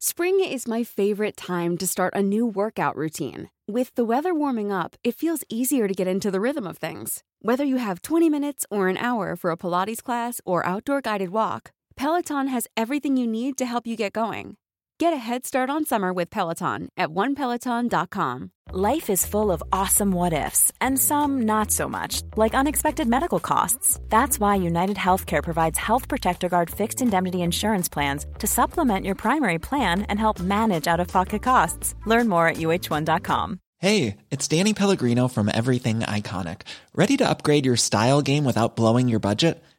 Spring is my favorite time to start a new workout routine. With the weather warming up, it feels easier to get into the rhythm of things. Whether you have 20 minutes or an hour for a Pilates class or outdoor guided walk, Peloton has everything you need to help you get going. Get a head start on summer with Peloton at onepeloton.com. Life is full of awesome what ifs, and some not so much, like unexpected medical costs. That's why United Healthcare provides Health Protector Guard fixed indemnity insurance plans to supplement your primary plan and help manage out of pocket costs. Learn more at uh1.com. Hey, it's Danny Pellegrino from Everything Iconic. Ready to upgrade your style game without blowing your budget?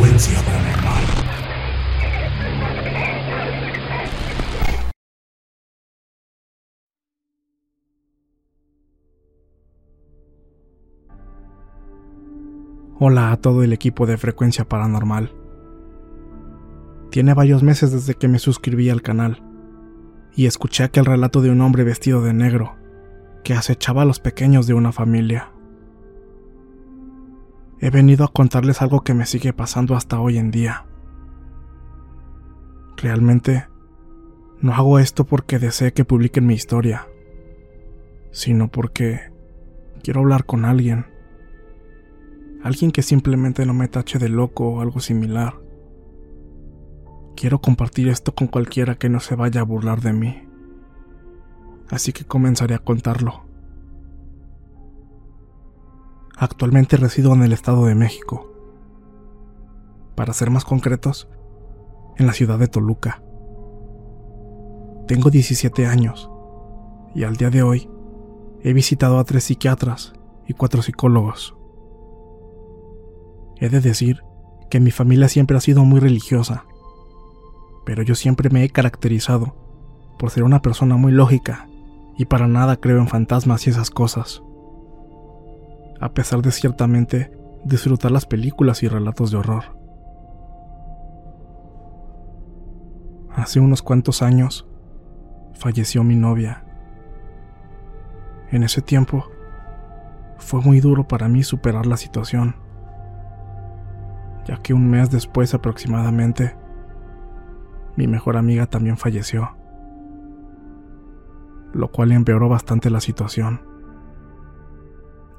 Frecuencia paranormal. Hola a todo el equipo de Frecuencia Paranormal. Tiene varios meses desde que me suscribí al canal y escuché aquel relato de un hombre vestido de negro que acechaba a los pequeños de una familia. He venido a contarles algo que me sigue pasando hasta hoy en día. Realmente, no hago esto porque desee que publiquen mi historia, sino porque quiero hablar con alguien. Alguien que simplemente no me tache de loco o algo similar. Quiero compartir esto con cualquiera que no se vaya a burlar de mí. Así que comenzaré a contarlo. Actualmente resido en el Estado de México. Para ser más concretos, en la ciudad de Toluca. Tengo 17 años y al día de hoy he visitado a tres psiquiatras y cuatro psicólogos. He de decir que mi familia siempre ha sido muy religiosa, pero yo siempre me he caracterizado por ser una persona muy lógica y para nada creo en fantasmas y esas cosas a pesar de ciertamente disfrutar las películas y relatos de horror. Hace unos cuantos años falleció mi novia. En ese tiempo fue muy duro para mí superar la situación, ya que un mes después aproximadamente mi mejor amiga también falleció, lo cual empeoró bastante la situación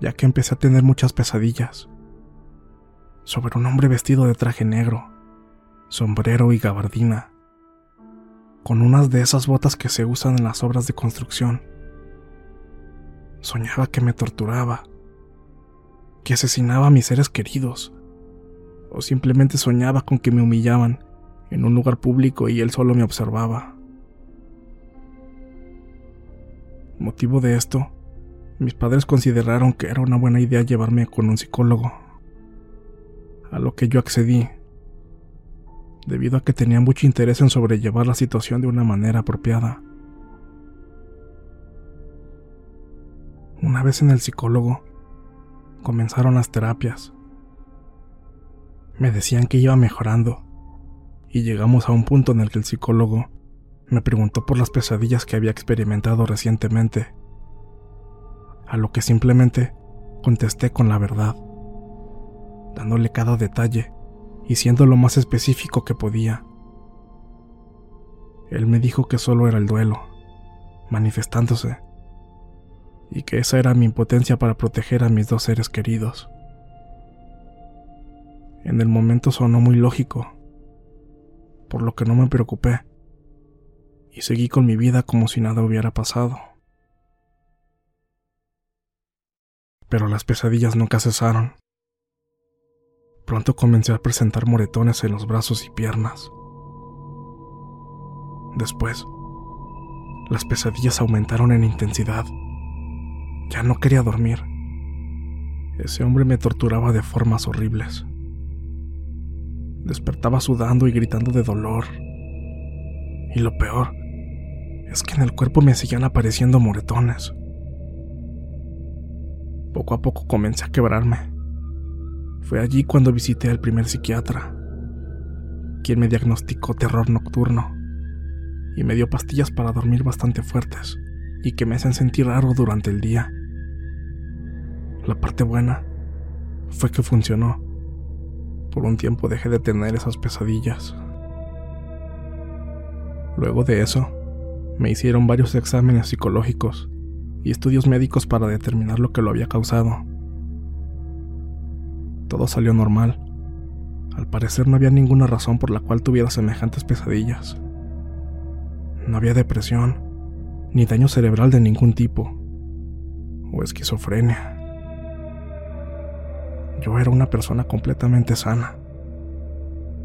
ya que empecé a tener muchas pesadillas. Sobre un hombre vestido de traje negro, sombrero y gabardina, con unas de esas botas que se usan en las obras de construcción. Soñaba que me torturaba, que asesinaba a mis seres queridos, o simplemente soñaba con que me humillaban en un lugar público y él solo me observaba. Motivo de esto mis padres consideraron que era una buena idea llevarme con un psicólogo, a lo que yo accedí, debido a que tenía mucho interés en sobrellevar la situación de una manera apropiada. Una vez en el psicólogo, comenzaron las terapias. Me decían que iba mejorando, y llegamos a un punto en el que el psicólogo me preguntó por las pesadillas que había experimentado recientemente a lo que simplemente contesté con la verdad, dándole cada detalle y siendo lo más específico que podía. Él me dijo que solo era el duelo, manifestándose, y que esa era mi impotencia para proteger a mis dos seres queridos. En el momento sonó muy lógico, por lo que no me preocupé, y seguí con mi vida como si nada hubiera pasado. Pero las pesadillas nunca cesaron. Pronto comencé a presentar moretones en los brazos y piernas. Después, las pesadillas aumentaron en intensidad. Ya no quería dormir. Ese hombre me torturaba de formas horribles. Despertaba sudando y gritando de dolor, Y lo peor es que en el cuerpo me seguían apareciendo moretones. Poco a poco comencé a quebrarme. Fue allí cuando visité al primer psiquiatra, quien me diagnosticó terror nocturno y me dio pastillas para dormir bastante fuertes y que me hacen sentir raro durante el día. La parte buena fue que funcionó. Por un tiempo dejé de tener esas pesadillas. Luego de eso, me hicieron varios exámenes psicológicos y estudios médicos para determinar lo que lo había causado. Todo salió normal. Al parecer no había ninguna razón por la cual tuviera semejantes pesadillas. No había depresión, ni daño cerebral de ningún tipo, o esquizofrenia. Yo era una persona completamente sana.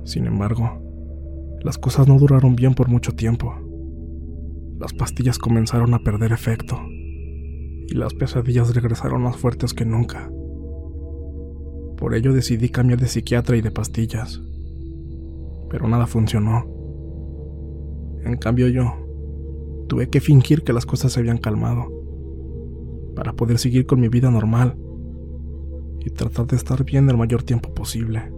Sin embargo, las cosas no duraron bien por mucho tiempo. Las pastillas comenzaron a perder efecto y las pesadillas regresaron más fuertes que nunca. Por ello decidí cambiar de psiquiatra y de pastillas. Pero nada funcionó. En cambio yo tuve que fingir que las cosas se habían calmado para poder seguir con mi vida normal y tratar de estar bien el mayor tiempo posible.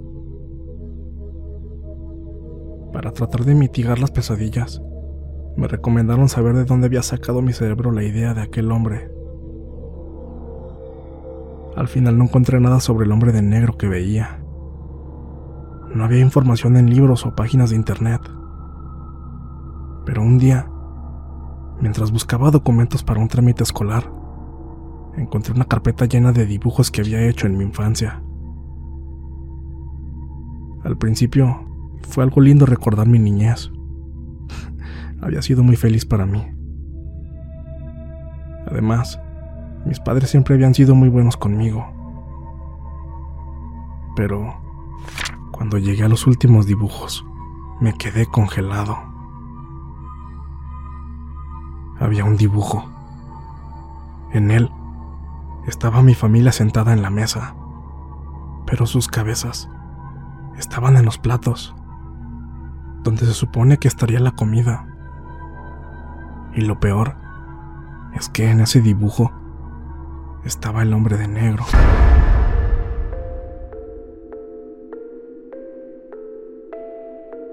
Para tratar de mitigar las pesadillas, me recomendaron saber de dónde había sacado mi cerebro la idea de aquel hombre. Al final no encontré nada sobre el hombre de negro que veía. No había información en libros o páginas de internet. Pero un día, mientras buscaba documentos para un trámite escolar, encontré una carpeta llena de dibujos que había hecho en mi infancia. Al principio, fue algo lindo recordar mi niñez había sido muy feliz para mí. Además, mis padres siempre habían sido muy buenos conmigo. Pero, cuando llegué a los últimos dibujos, me quedé congelado. Había un dibujo. En él estaba mi familia sentada en la mesa, pero sus cabezas estaban en los platos, donde se supone que estaría la comida. Y lo peor es que en ese dibujo estaba el hombre de negro.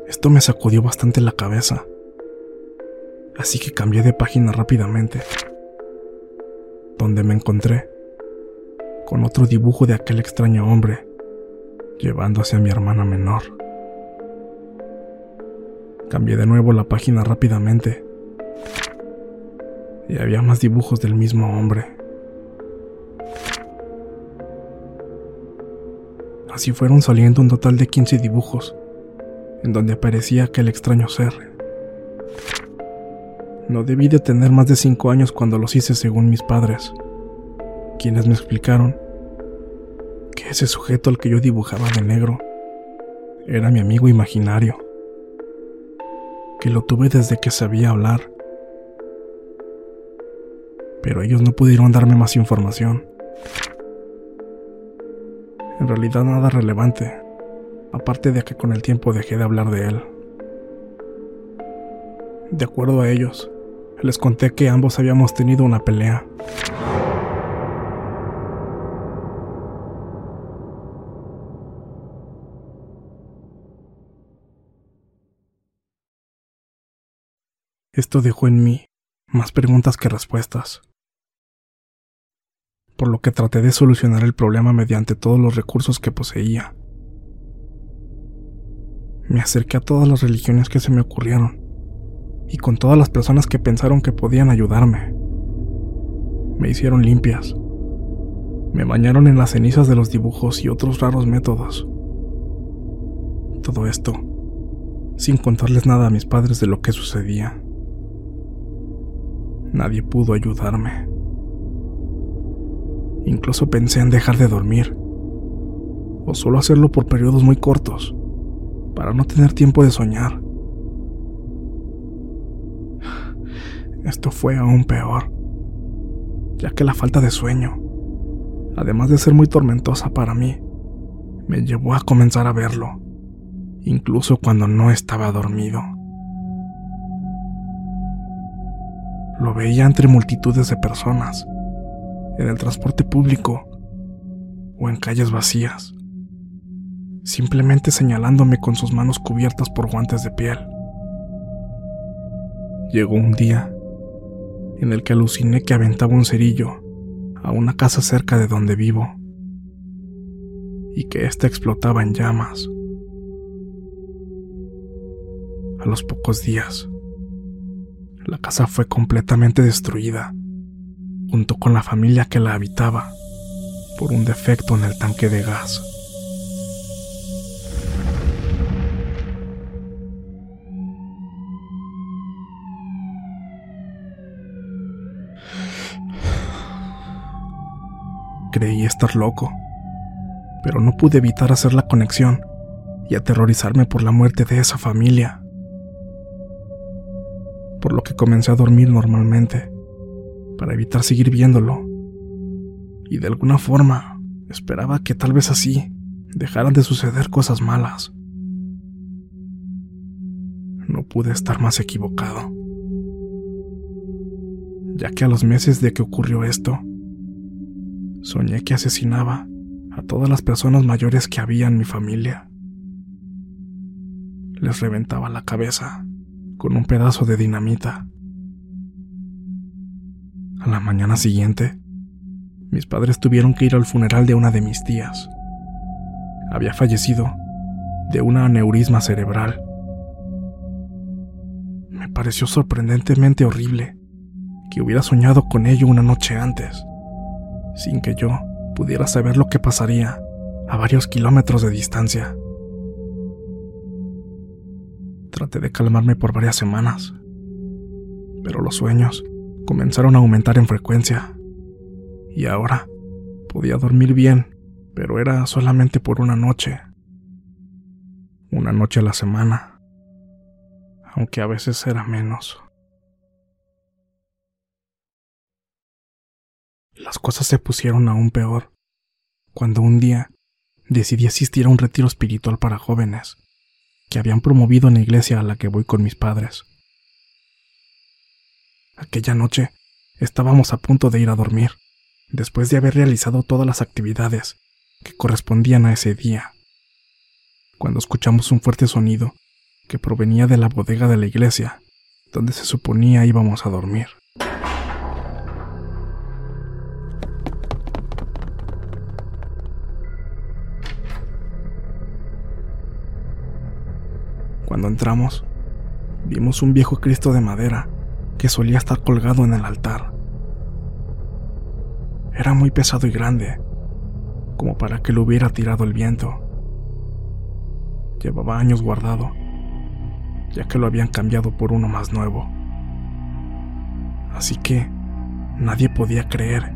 Esto me sacudió bastante la cabeza, así que cambié de página rápidamente, donde me encontré con otro dibujo de aquel extraño hombre llevándose a mi hermana menor. Cambié de nuevo la página rápidamente y había más dibujos del mismo hombre. Así fueron saliendo un total de 15 dibujos, en donde aparecía aquel extraño ser. No debí de tener más de 5 años cuando los hice según mis padres, quienes me explicaron que ese sujeto al que yo dibujaba de negro era mi amigo imaginario, que lo tuve desde que sabía hablar pero ellos no pudieron darme más información. En realidad nada relevante, aparte de que con el tiempo dejé de hablar de él. De acuerdo a ellos, les conté que ambos habíamos tenido una pelea. Esto dejó en mí más preguntas que respuestas por lo que traté de solucionar el problema mediante todos los recursos que poseía. Me acerqué a todas las religiones que se me ocurrieron y con todas las personas que pensaron que podían ayudarme. Me hicieron limpias. Me bañaron en las cenizas de los dibujos y otros raros métodos. Todo esto, sin contarles nada a mis padres de lo que sucedía. Nadie pudo ayudarme. Incluso pensé en dejar de dormir, o solo hacerlo por periodos muy cortos, para no tener tiempo de soñar. Esto fue aún peor, ya que la falta de sueño, además de ser muy tormentosa para mí, me llevó a comenzar a verlo, incluso cuando no estaba dormido. lo veía entre multitudes de personas, en el transporte público o en calles vacías, simplemente señalándome con sus manos cubiertas por guantes de piel. Llegó un día en el que aluciné que aventaba un cerillo a una casa cerca de donde vivo y que ésta explotaba en llamas. A los pocos días, la casa fue completamente destruida, junto con la familia que la habitaba, por un defecto en el tanque de gas. Creí estar loco, pero no pude evitar hacer la conexión y aterrorizarme por la muerte de esa familia. Por lo que comencé a dormir normalmente, para evitar seguir viéndolo. Y de alguna forma esperaba que tal vez así dejaran de suceder cosas malas. No pude estar más equivocado, ya que a los meses de que ocurrió esto, soñé que asesinaba a todas las personas mayores que había en mi familia. Les reventaba la cabeza con un pedazo de dinamita. A la mañana siguiente, mis padres tuvieron que ir al funeral de una de mis tías. Había fallecido de una aneurisma cerebral. Me pareció sorprendentemente horrible que hubiera soñado con ello una noche antes sin que yo pudiera saber lo que pasaría a varios kilómetros de distancia. Traté de calmarme por varias semanas, pero los sueños comenzaron a aumentar en frecuencia y ahora podía dormir bien, pero era solamente por una noche, una noche a la semana, aunque a veces era menos. Las cosas se pusieron aún peor cuando un día decidí asistir a un retiro espiritual para jóvenes que habían promovido en la iglesia a la que voy con mis padres. Aquella noche estábamos a punto de ir a dormir, después de haber realizado todas las actividades que correspondían a ese día, cuando escuchamos un fuerte sonido que provenía de la bodega de la iglesia, donde se suponía íbamos a dormir. Cuando entramos, vimos un viejo Cristo de madera solía estar colgado en el altar. Era muy pesado y grande, como para que lo hubiera tirado el viento. Llevaba años guardado, ya que lo habían cambiado por uno más nuevo. Así que nadie podía creer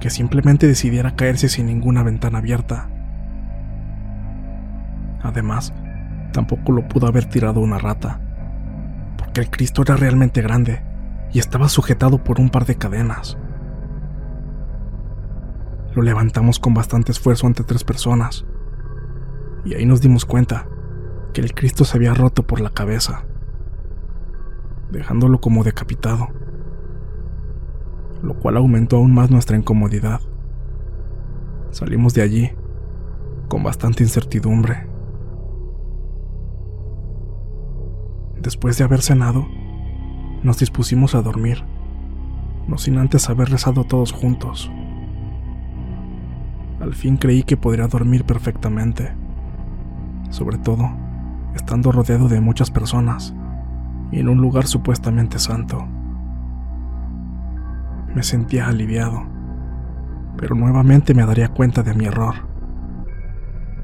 que simplemente decidiera caerse sin ninguna ventana abierta. Además, tampoco lo pudo haber tirado una rata, porque el Cristo era realmente grande y estaba sujetado por un par de cadenas. Lo levantamos con bastante esfuerzo ante tres personas, y ahí nos dimos cuenta que el Cristo se había roto por la cabeza, dejándolo como decapitado, lo cual aumentó aún más nuestra incomodidad. Salimos de allí con bastante incertidumbre. Después de haber cenado, nos dispusimos a dormir, no sin antes haber rezado todos juntos. Al fin creí que podría dormir perfectamente, sobre todo estando rodeado de muchas personas y en un lugar supuestamente santo. Me sentía aliviado, pero nuevamente me daría cuenta de mi error,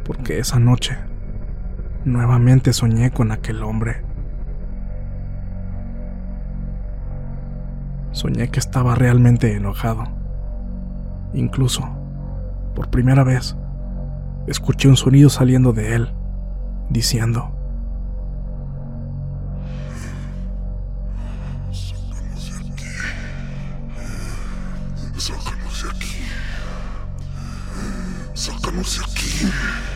porque esa noche nuevamente soñé con aquel hombre soñé que estaba realmente enojado. Incluso, por primera vez, escuché un sonido saliendo de él, diciendo, Sácanos de aquí. Sácanos de aquí.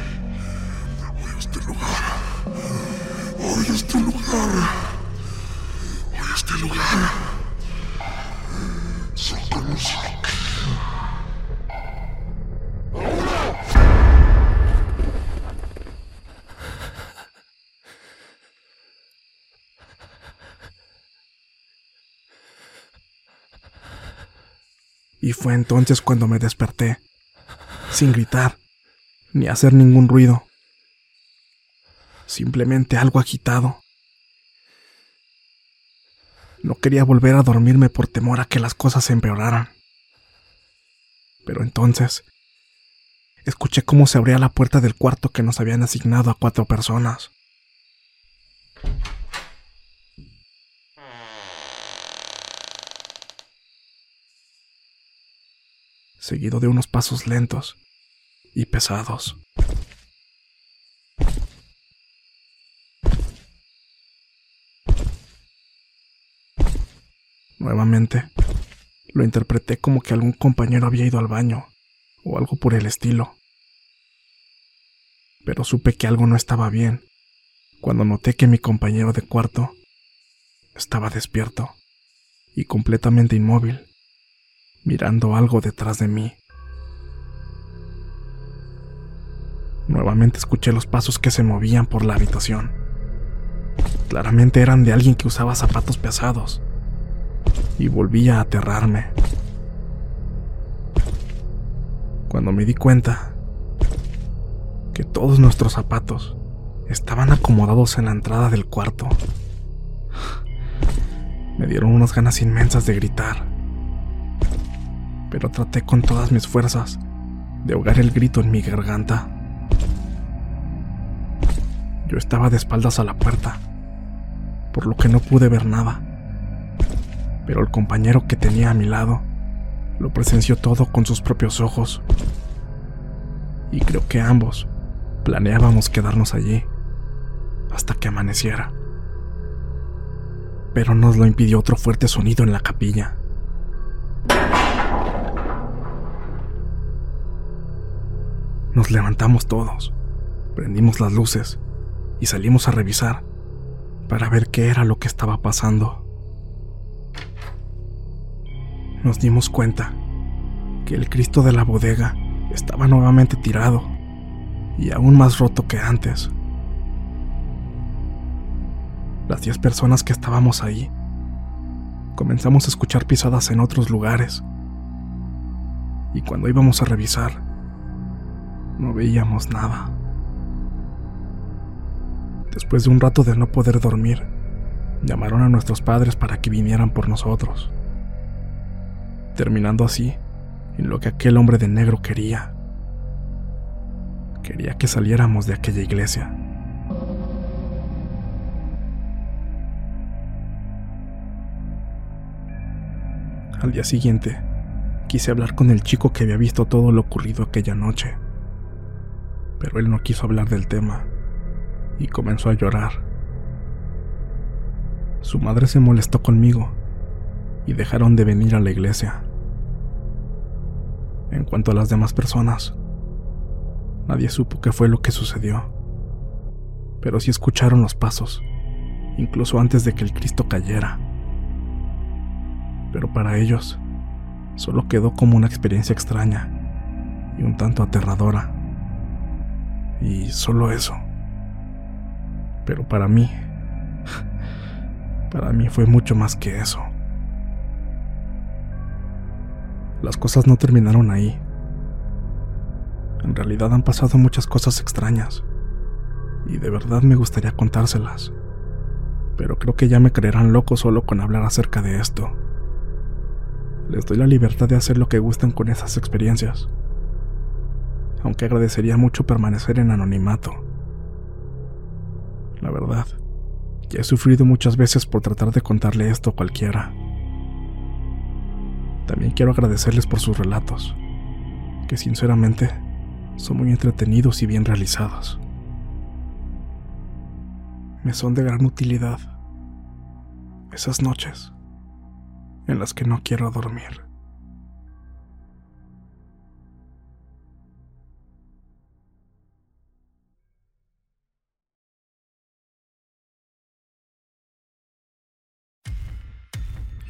Fue entonces cuando me desperté, sin gritar, ni hacer ningún ruido. Simplemente algo agitado. No quería volver a dormirme por temor a que las cosas se empeoraran. Pero entonces, escuché cómo se abría la puerta del cuarto que nos habían asignado a cuatro personas. Seguido de unos pasos lentos y pesados. Nuevamente, lo interpreté como que algún compañero había ido al baño o algo por el estilo. Pero supe que algo no estaba bien cuando noté que mi compañero de cuarto estaba despierto y completamente inmóvil mirando algo detrás de mí. Nuevamente escuché los pasos que se movían por la habitación. Claramente eran de alguien que usaba zapatos pesados. Y volvía a aterrarme. Cuando me di cuenta que todos nuestros zapatos estaban acomodados en la entrada del cuarto, me dieron unas ganas inmensas de gritar pero traté con todas mis fuerzas de ahogar el grito en mi garganta. Yo estaba de espaldas a la puerta, por lo que no pude ver nada, pero el compañero que tenía a mi lado lo presenció todo con sus propios ojos, y creo que ambos planeábamos quedarnos allí hasta que amaneciera. Pero nos lo impidió otro fuerte sonido en la capilla. Nos levantamos todos, prendimos las luces y salimos a revisar para ver qué era lo que estaba pasando. Nos dimos cuenta que el Cristo de la bodega estaba nuevamente tirado y aún más roto que antes. Las diez personas que estábamos ahí comenzamos a escuchar pisadas en otros lugares y cuando íbamos a revisar no veíamos nada. Después de un rato de no poder dormir, llamaron a nuestros padres para que vinieran por nosotros, terminando así en lo que aquel hombre de negro quería. Quería que saliéramos de aquella iglesia. Al día siguiente, quise hablar con el chico que había visto todo lo ocurrido aquella noche pero él no quiso hablar del tema y comenzó a llorar. Su madre se molestó conmigo y dejaron de venir a la iglesia. En cuanto a las demás personas, nadie supo qué fue lo que sucedió, pero sí escucharon los pasos, incluso antes de que el Cristo cayera. Pero para ellos, solo quedó como una experiencia extraña y un tanto aterradora. Y solo eso. Pero para mí, para mí fue mucho más que eso. Las cosas no terminaron ahí. En realidad han pasado muchas cosas extrañas. Y de verdad me gustaría contárselas. Pero creo que ya me creerán loco solo con hablar acerca de esto. Les doy la libertad de hacer lo que gusten con esas experiencias aunque agradecería mucho permanecer en anonimato. La verdad, ya he sufrido muchas veces por tratar de contarle esto a cualquiera. También quiero agradecerles por sus relatos, que sinceramente son muy entretenidos y bien realizados. Me son de gran utilidad esas noches en las que no quiero dormir.